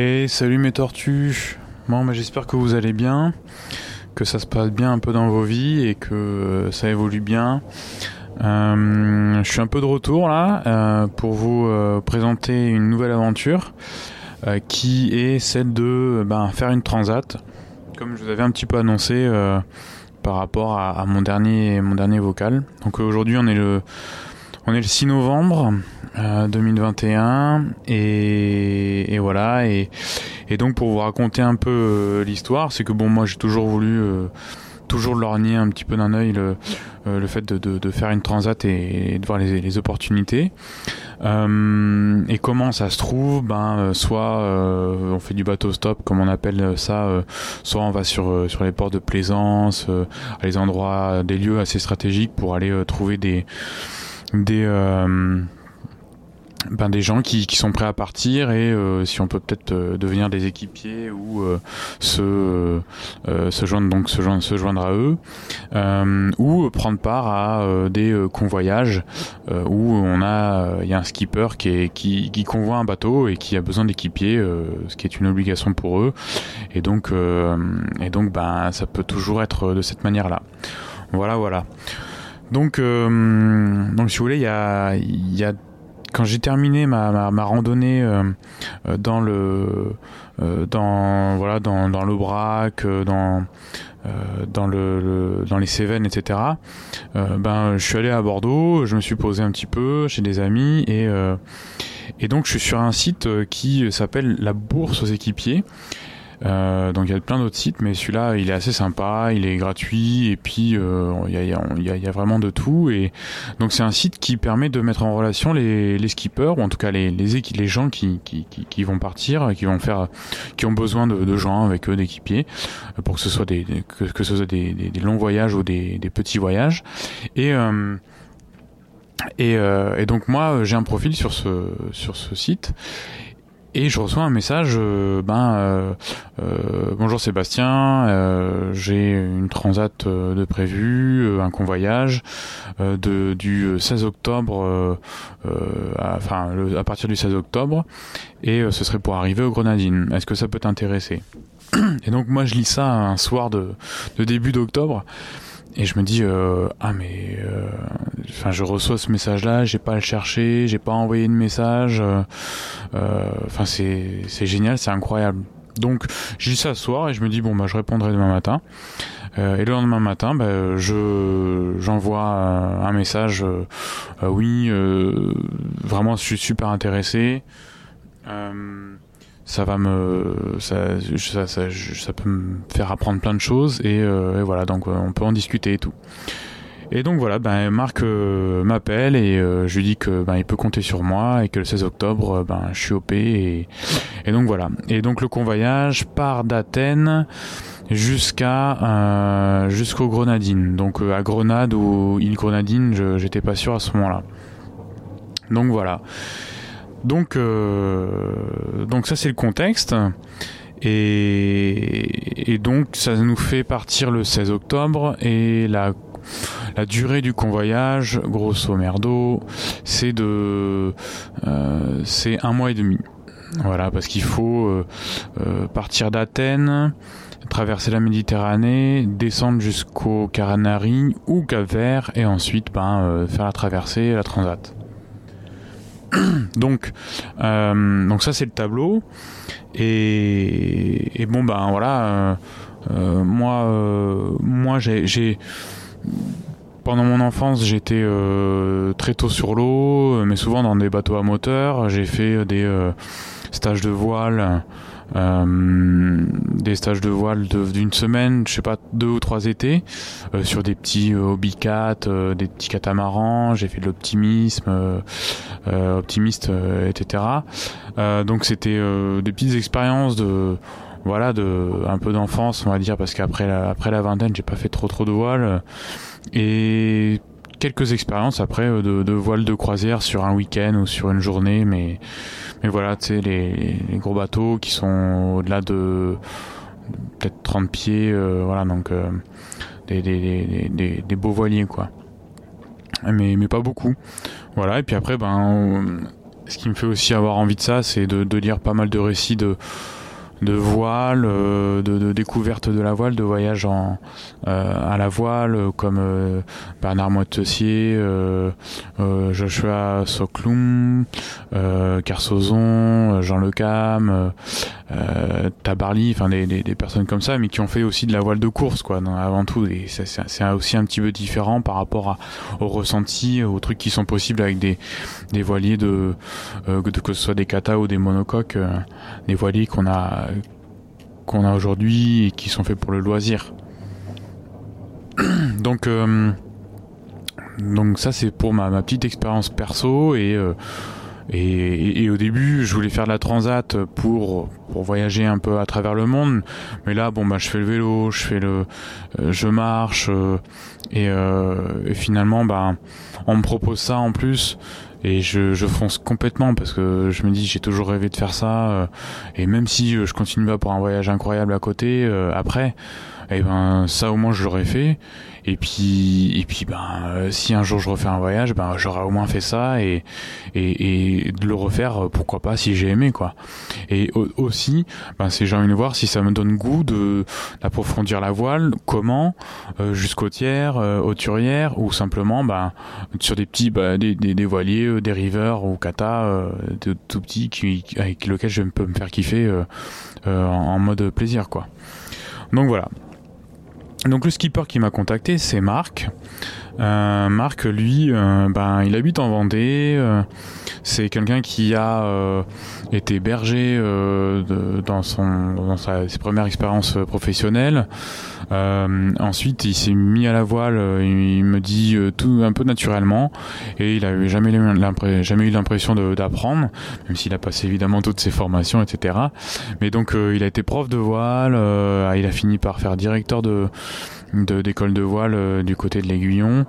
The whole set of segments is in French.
Et salut mes tortues. Bon, bah, j'espère que vous allez bien, que ça se passe bien un peu dans vos vies et que ça évolue bien. Euh, je suis un peu de retour là euh, pour vous euh, présenter une nouvelle aventure qui est celle de ben, faire une transat, comme je vous avais un petit peu annoncé par rapport à, mon dernier mon dernier vocal. Donc aujourd'hui on est le on est le 6 novembre 2021 et, et voilà et, et, donc pour vous raconter un peu euh, l'histoire, c'est que bon moi j'ai toujours voulu euh, toujours lorgner un petit peu d'un œil le, euh, le fait de, de, de, faire une transat et, de voir les, les opportunités. Euh, et comment ça se trouve? Ben soit euh, on fait du bateau stop comme on appelle ça, soit on va sur sur les ports de plaisance, à les endroits, des lieux assez stratégiques pour aller trouver des des ben, des gens qui, qui, sont prêts à partir et euh, si on peut peut-être euh, devenir des équipiers ou euh, se, se joindre donc se joindre, se joindre à eux ou prendre part à des convoyages où on a il y a un skipper qui, est, qui, qui convoie un bateau et qui a besoin d'équipiers ce qui est une obligation pour eux. Et donc et donc ben ça peut toujours être de cette manière là voilà voilà. Donc, donc si vous voulez, il y a, y a quand j'ai terminé ma, randonnée euh, euh, dans le euh, dans voilà dans, dans l'Aubrac, dans dans le, dans les Cévennes, etc. ben je suis allé à Bordeaux, je me suis posé un petit peu chez des amis et donc je suis sur un site qui s'appelle la Bourse aux équipiers euh, donc il y a plein d'autres sites, mais celui-là, il est assez sympa, il est gratuit, et puis euh, il y, a, y, a, y, vraiment de tout. Et donc c'est un site qui permet de mettre en relation les, les skippers, ou en tout cas les, les, les gens qui, qui, qui, vont partir, qui vont faire, qui ont besoin de, de gens avec eux, d'équipiers, pour que ce soit des, que, que ce soit des, des, des, longs voyages ou des, des petits voyages. Et euh, et, euh, et, donc moi j'ai un profil sur ce sur ce site et je reçois un message, euh, ben euh, euh, bonjour Sébastien, j'ai une transat de prévu, un convoyage de du 16 octobre, à, enfin à partir du 16 octobre, et ce serait pour arriver aux Grenadines. Est-ce que ça peut t'intéresser? Et donc moi je lis ça un soir de, de début d'octobre. Et je me dis euh, ah mais euh, enfin je reçois ce message là, j'ai pas à le chercher, j'ai pas envoyé de message. Euh, enfin c'est c'est génial, c'est incroyable. Donc ce soir et je me dis bon bah je répondrai demain matin. et le lendemain matin, bah, je j'envoie un message. oui, vraiment je suis super intéressé. Euh, ça va me ça, ça, ça, ça, peut me faire apprendre plein de choses et, euh, et voilà donc euh, on peut en discuter et tout. Et donc voilà ben Marc euh, m'appelle et euh, je lui dis que ben il peut compter sur moi et que le 16 octobre ben je suis OP et, et donc voilà. Et donc le convoyage part d'Athènes jusqu'à jusqu'aux Grenadines donc à Grenade ou île Grenadine j'étais pas sûr à ce moment-là. Donc voilà donc, euh, donc ça c'est le contexte. Et, donc ça nous fait partir le 16 octobre et la, la durée du convoyage, grosso merdo, c'est de euh, c'est un mois et demi. Voilà, parce qu'il faut euh, partir d'Athènes, traverser la Méditerranée, descendre jusqu'aux Canaries ou Cap Vert et ensuite ben, faire la traversée, la transat. donc, euh, donc ça c'est le tableau. Et, bon ben voilà, euh, euh moi, moi j'ai pendant mon enfance, j'étais très tôt sur l'eau, mais souvent dans des bateaux à moteur. J'ai fait des stages de voile euh, des stages de voile d'une semaine, je sais pas, deux ou trois étés, euh, sur des petits euh, hobbycats, euh, des petits catamarans, j'ai fait de l'optimisme, optimiste, etc. donc c'était des petites expériences de voilà de un peu d'enfance on va dire parce qu'après la, après la vingtaine j'ai pas fait trop trop de voile et quelques expériences après de, de voile de croisière sur un week-end ou sur une journée mais mais voilà, tu sais, les, gros bateaux qui sont au-delà de peut-être 30 pieds, euh, voilà, donc euh, des, des, des, des, beaux voiliers, quoi. Mais, mais pas beaucoup. Voilà, et puis après, ben, ce qui me fait aussi avoir envie de ça, c'est de lire pas mal de récits de de voile, euh, de, de, découverte de la voile, de voyage en, euh, à la voile, comme euh, Bernard Moitessier, Joshua Soklum, Carsozon, Jean Le Cam, Tabarly, enfin des, des, des, personnes comme ça, mais qui ont fait aussi de la voile de course, quoi, avant tout. Et c'est aussi un petit peu différent par rapport à, au ressenti, aux trucs qui sont possibles avec des, des voiliers de, que ce soit des katas ou des monocoques, des voiliers qu'on a qu'on a aujourd'hui et qui sont faits pour le loisir. donc, euh, donc ça c'est pour ma, ma, petite expérience perso et, euh, et, et, au début je voulais faire de la transat pour, pour voyager un peu à travers le monde, mais là bon bah je fais le vélo, je fais le, euh, je marche et, et, finalement bah on me propose ça en plus. Et je, je, fonce complètement parce que je me dis j'ai toujours rêvé de faire ça euh, et même si euh, je continue pas pour un voyage incroyable à côté euh, après et eh ben ça au moins je l'aurais fait. Et puis et puis ben si un jour je refais un voyage ben j'aurais au moins fait ça et et, et de le refaire pourquoi pas si j'ai aimé quoi. Et aussi ben c'est j'ai envie de voir si ça me donne goût de d'approfondir la voile comment euh, jusqu'au tiers euh, hauturière ou simplement ben sur des petits ben, des, des, des, voiliers des rivers ou kata euh, de tout petits qui avec lequel je peux me faire kiffer en, en mode plaisir quoi. Donc voilà donc le skipper qui m'a contacté, c'est Marc. Euh, Marc, lui, euh, ben, il habite en Vendée. Euh, c'est quelqu'un qui a été berger dans sa, ses premières expériences professionnelles. Ensuite, il s'est mis à la voile. Il me dit tout un peu naturellement, et il avait jamais eu l'impression d'apprendre, même s'il a passé évidemment toutes ses formations, etc. Mais donc, il a été prof de voile. il a fini par faire directeur de d'école de, voile euh, du côté de l'Aiguillon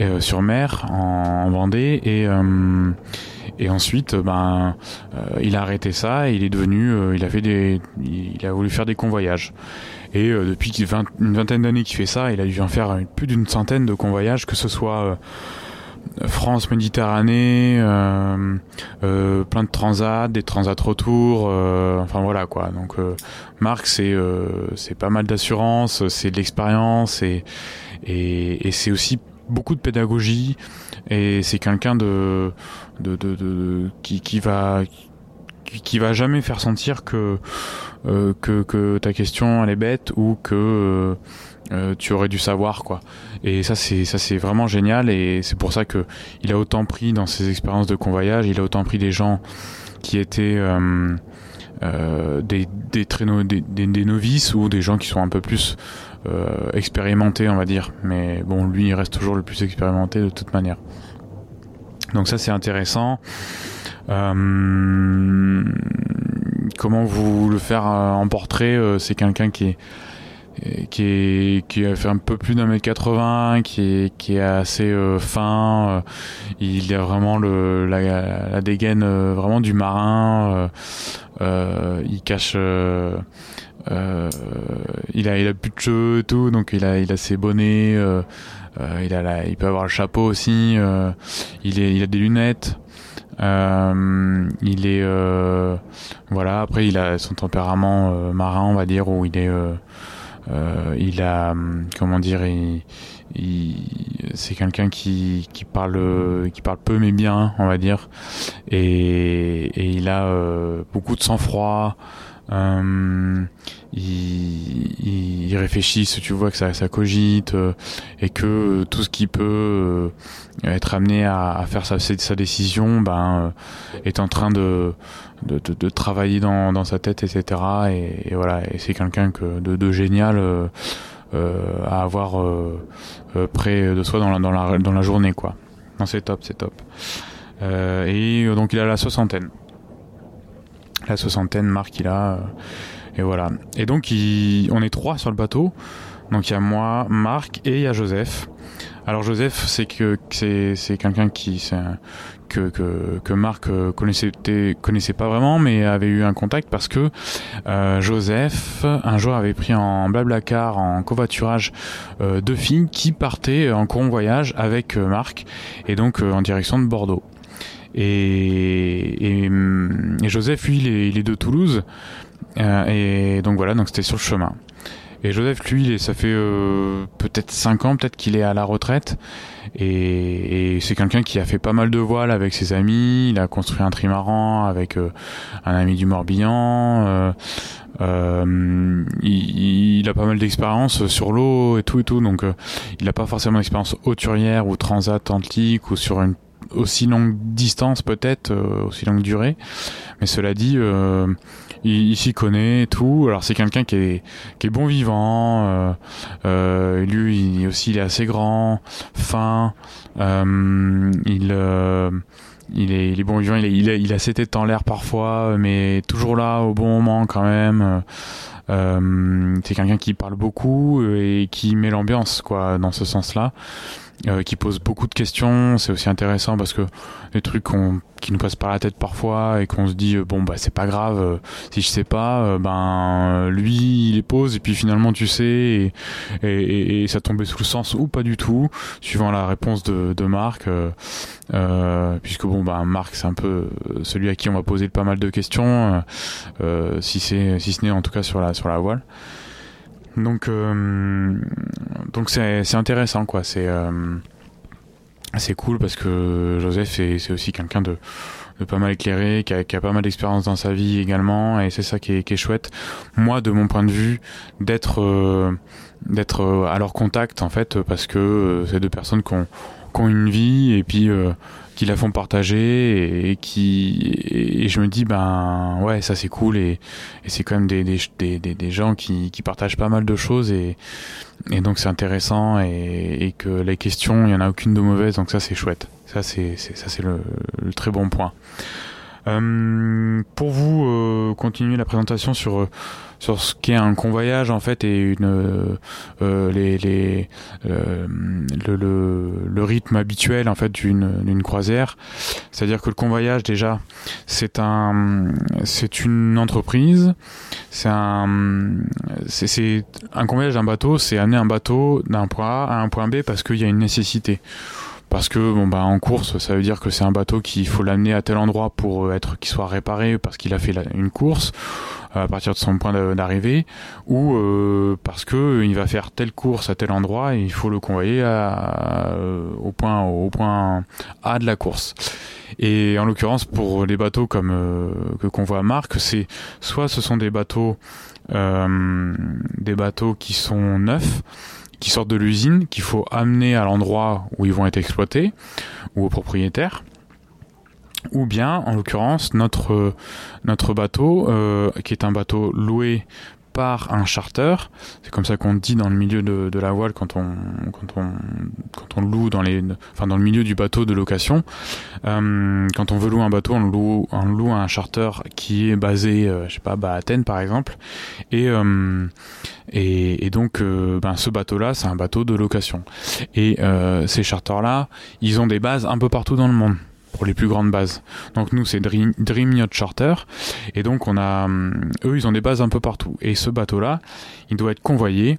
euh, sur mer en, en Vendée et euh, ensuite ben il a arrêté ça et il est devenu a il a voulu faire des convoyages et depuis une vingtaine d'années qu'il fait ça il a dû en faire plus d'une centaine de convoyages que ce soit France Méditerranée, euh, euh, plein de transats, des transats retour, euh, enfin voilà quoi. Donc euh, Marc c'est euh, c'est pas mal d'assurance, c'est de l'expérience et c'est aussi beaucoup de pédagogie et c'est quelqu'un de qui va qui, qui va jamais faire sentir que euh, que, que ta question elle est bête ou que euh, tu aurais dû savoir quoi. Et ça c'est ça c'est vraiment génial et c'est pour ça que il a autant pris dans ses expériences de convoyage, il a autant pris des gens qui étaient euh, euh, des, des, novices ou des gens qui sont un peu plus euh, expérimentés on va dire. Mais bon lui il reste toujours le plus expérimenté de toute manière. Donc ça c'est intéressant. Euh, comment vous le faire en portrait C'est quelqu'un qui est qui est qui fait un peu plus d'un mètre 80 qui est qui est assez euh, fin euh, il a vraiment le la, la dégaine euh, vraiment du marin euh, euh, il cache il a il a plus de cheveux et tout donc il a il a ses bonnets il a la, il peut avoir le chapeau aussi il est il a des lunettes il est voilà après il a son tempérament marin on va dire où il est euh, il a, hum, comment dire, il, il, c'est quelqu'un qui, qui parle, qui parle peu mais bien, on va dire, et, et il a euh, beaucoup de sang-froid. Euh, il, il, réfléchit, tu vois que ça, ça cogite euh, et que tout ce qui peut euh, être amené à, à faire sa, sa décision, ben est en train de de, de, travailler dans, dans sa tête, etc. Et, et voilà, et c'est quelqu'un que de, de génial euh, euh, à avoir euh, euh, près de soi dans la, dans la, dans la journée, quoi. Non, c'est top, c'est top. Euh, et donc il a la soixantaine. La soixantaine, Marc, il a. et voilà. Et donc il, on est trois sur le bateau. Donc il y a moi, Marc et il y a Joseph. Alors Joseph, c'est que c'est quelqu'un qui c'est que, que que Marc euh, connaissait connaissait pas vraiment, mais avait eu un contact parce que euh, Joseph un jour avait pris en blablacar en covoiturage euh, deux filles qui partaient en convoyage avec euh, Marc et donc euh, en direction de Bordeaux. Et, Joseph, lui, il est, de Toulouse. et donc voilà, donc c'était sur le chemin. Et Joseph, lui, ça fait peut-être 5 ans, peut-être qu'il est à la retraite. Et, c'est quelqu'un qui a fait pas mal de voiles avec ses amis. Il a construit un trimaran avec un ami du Morbihan. Euh, il, a pas mal d'expérience sur l'eau et tout et tout, donc euh, il n'a pas forcément d'expérience hauturière ou transatlantique ou sur une aussi longue distance peut-être, euh, aussi longue durée. Mais cela dit, il, s'y connaît et tout. Alors c'est quelqu'un qui est, qui est bon vivant. lui il, aussi il est assez grand, fin. il il est, il est bon vivant, il, il, a, il a ses têtes en l'air parfois, mais toujours là au bon moment quand même. Euh, c'est quelqu'un qui parle beaucoup et qui met l'ambiance quoi dans ce sens-là. Euh, qui pose beaucoup de questions. C'est aussi intéressant parce que des trucs qui nous passent par la tête parfois et qu'on se dit bon bah c'est pas grave euh, si je sais pas euh, ben lui il les pose et puis finalement tu sais et, ça tombait sous le sens ou pas du tout suivant la réponse de, de Marc puisque bon bah Marc c'est un peu celui à qui on va poser pas mal de questions si c'est si ce n'est en tout cas sur la sur la voile. Donc, euh, donc c'est intéressant, quoi. C'est euh, c'est cool parce que Joseph, c'est aussi quelqu'un de, de, pas mal éclairé, qui a, qui a pas mal d'expérience dans sa vie également, et c'est ça qui est, qui est, chouette. Moi, de mon point de vue, d'être euh, d'être à leur contact, en fait, parce que c'est deux personnes qui ont, qui ont, une vie, et puis qui la font partager et, qui et, je me dis ben ouais ça c'est cool et, et c'est quand même des, des, des, des, gens qui, qui partagent pas mal de choses et, et donc c'est intéressant et, et, que les questions il y en a aucune de mauvaise donc ça c'est chouette. Ça c'est ça c'est le, le, très bon point euh, pour vous euh, continuer la présentation sur euh, sur ce qu'est un convoyage en fait et une euh, les, les euh, le, le, le, rythme habituel en fait d'une d'une croisière. C'est-à-dire que le convoyage déjà c'est un c'est une entreprise. C'est un c'est un convoyage d'un bateau. C'est amener un bateau d'un point A à un point B parce qu'il y a une nécessité parce que bon bah en course ça veut dire que c'est un bateau qu'il faut l'amener à tel endroit pour être qu'il soit réparé parce qu'il a fait une course à partir de son point d'arrivée ou euh, parce que il va faire telle course à tel endroit et il faut le convoyer à, au point au point A de la course. Et en l'occurrence pour les bateaux comme euh, que convoie Marc, c'est soit ce sont des bateaux euh, des bateaux qui sont neufs qui sortent de l'usine, qu'il faut amener à l'endroit où ils vont être exploités, ou au propriétaire. Ou bien, en l'occurrence, notre, notre bateau, euh, qui est un bateau loué par un charter. C'est comme ça qu'on dit dans le milieu de, la voile quand on, quand on, quand on loue dans les, enfin dans le milieu du bateau de location. Euh, quand on veut louer un bateau, on loue, on loue un charter qui est basé, euh, je sais pas, bah, à Athènes par exemple. Et, euh, et, et, donc, ben, ce bateau-là, c'est un bateau de location. Et ces charters-là, ils ont des bases un peu partout dans le monde pour les plus grandes bases. Donc nous c'est Dream, Yacht Charter et donc on a hum, eux ils ont des bases un peu partout et ce bateau là il doit être convoyé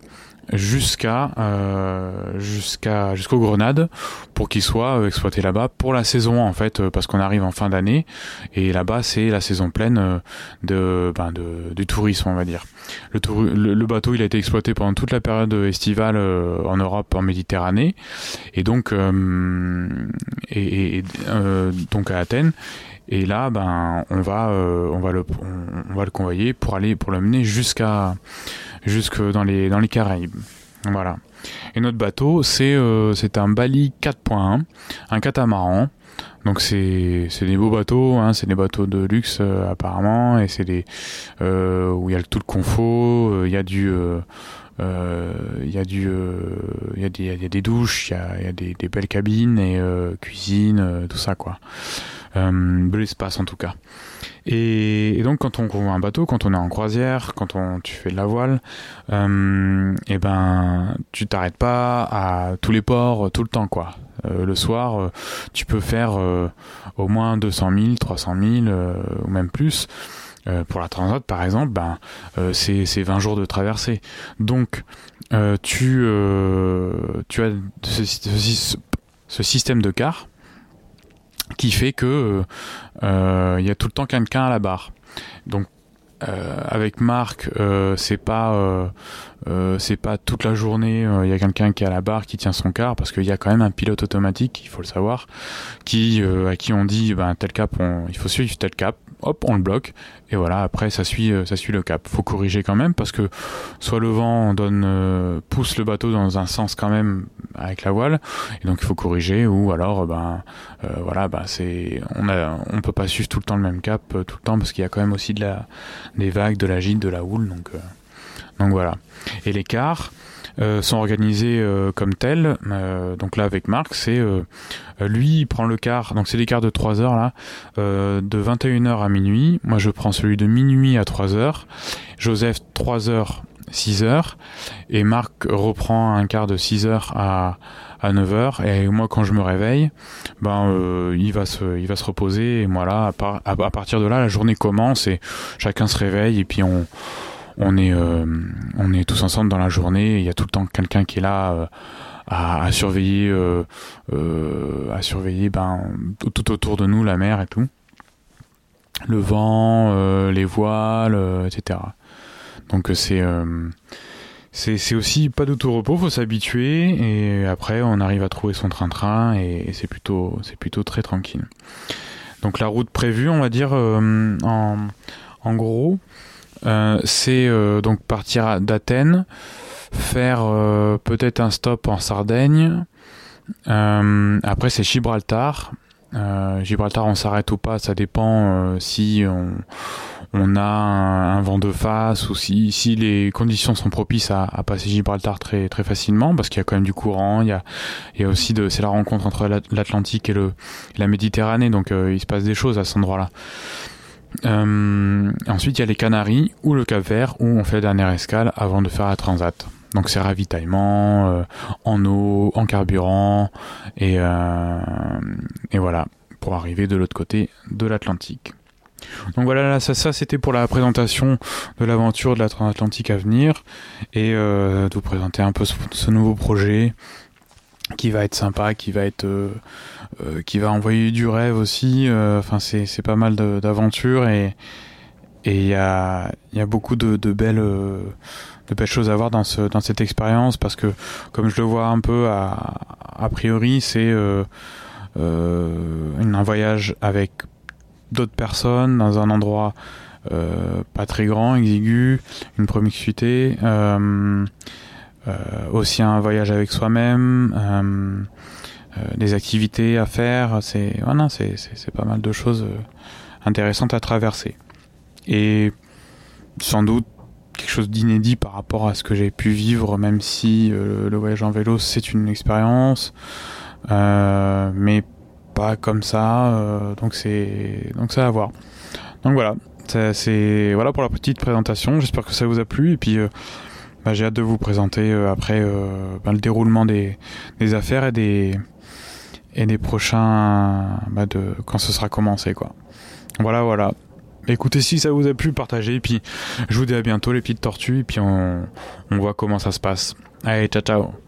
jusqu'à euh, jusqu'à jusqu'aux Grenades pour qu'il soit euh, exploité là-bas pour la saison en fait euh, parce qu'on arrive en fin d'année et là-bas c'est la saison pleine de, ben, de du tourisme on va dire. Le, le, bateau il a été exploité pendant toute la période estivale en Europe en Méditerranée et donc et, et donc à Athènes et là ben on va on va le on, on va le convoyer pour aller pour l'amener jusqu'à jusque dans les, dans les Caraïbes. Voilà. Et notre bateau, c'est euh, un Bali 4.1, un catamaran. Donc c'est des beaux bateaux, hein, c'est des bateaux de luxe euh, apparemment, et c'est des euh, où il y a tout le confort, euh, il y a du il y a du il y y a des douches, il y a, y a des, des, belles cabines et cuisine, tout ça quoi. Bel espace en tout cas. Et, donc quand on convoie un bateau, quand on est en croisière, quand on, tu fais de la voile, euh, et eh ben tu t'arrêtes pas à tous les ports tout le temps quoi. Euh, le soir, euh, tu peux faire euh, au moins 200 000, 300 000 ou même plus. pour la Transat par exemple, ben c'est 20 jours de traversée. Donc tu tu as ce, ce système de car qui fait que il y a tout le temps quelqu'un à la barre. Donc euh, avec Marc, euh, c'est pas euh, euh c'est pas toute la journée. Il y a quelqu'un qui est à la barre qui tient son car parce qu'il y a quand même un pilote automatique, il faut le savoir, qui à qui on dit ben tel cap, il faut suivre tel cap hop, on le bloque, et voilà, après ça suit, euh, ça suit le cap. Faut corriger quand même parce que soit le vent donne, euh, pousse le bateau dans un sens quand même avec la voile, et donc il faut corriger, ou alors ben euh, voilà, ben c'est, on a, on peut pas suivre tout le temps le même cap tout le temps parce qu'il y a quand même aussi de la, des vagues, de la gîte, de la houle, donc donc voilà. Et l'écart, sont organisés euh, comme tels. Euh, donc là avec Marc, c'est lui il prend le quart, donc c'est l'écart de 3 heures là, de 21h à minuit. Moi je prends celui de minuit à 3 heures. Joseph 3 heures 6 heures et Marc reprend un quart de 6 heures à, à 9 heures et moi quand je me réveille ben euh, il va se il va se reposer et moi là à, à, partir de là la journée commence et chacun se réveille et puis on on est euh, on est tous ensemble dans la journée. Il y a tout le temps quelqu'un qui est là. Euh, à, surveiller euh, à surveiller ben tout autour de nous la mer et tout le vent les voiles etc donc c'est c'est aussi pas de tout repos, faut s'habituer et après on arrive à trouver son train-train et, c'est plutôt c'est plutôt très tranquille. Donc la route prévue, on va dire en, en gros, c'est euh, donc partir d'Athènes, faire euh, peut-être un stop en Sardaigne. après, c'est Gibraltar. Gibraltar, on s'arrête ou pas, ça dépend si on, on a un, vent de face ou si, si les conditions sont propices à, à passer Gibraltar très très facilement parce qu'il y a quand même du courant il y a, il y a aussi de c'est la rencontre entre l'Atlantique et le la Méditerranée donc il se passe des choses à cet endroit là euh, ensuite, il y a les Canaries ou le Cap Vert où on fait la dernière escale avant de faire la transat. Donc c'est ravitaillement euh, en eau, en carburant et, euh, et voilà pour arriver de l'autre côté de l'Atlantique. Donc voilà, ça c'était pour la présentation de l'aventure de la transatlantique à venir et de vous présenter un peu ce nouveau projet qui va être sympa, qui va être euh, euh, qui va envoyer du rêve aussi. Euh, enfin, c'est c'est pas mal d'aventures et et il y a y a beaucoup de, belles de belles choses à voir dans ce dans cette expérience parce que comme je le vois un peu à a priori c'est un voyage avec d'autres personnes dans un endroit pas très grand, exigu, une promiscuité. Euh, euh, aussi un voyage avec soi-même, euh, euh, des activités à faire. C'est c'est pas mal de choses intéressantes à traverser. Et sans doute quelque chose d'inédit par rapport à ce que j'ai pu vivre, même si le voyage en vélo c'est une expérience, euh, mais pas comme ça. Euh, donc c'est donc ça à voir. Donc voilà, c'est voilà pour la petite présentation. J'espère que ça vous a plu et puis bah, j'ai hâte de vous présenter euh, après euh, bah, le déroulement des, des, affaires et des et des prochains bah, de quand ce sera commencé quoi. Voilà voilà. Écoutez si ça vous a plu, partagez et puis je vous dis à bientôt les petites tortues et puis on, on voit comment ça se passe. Allez ciao ciao.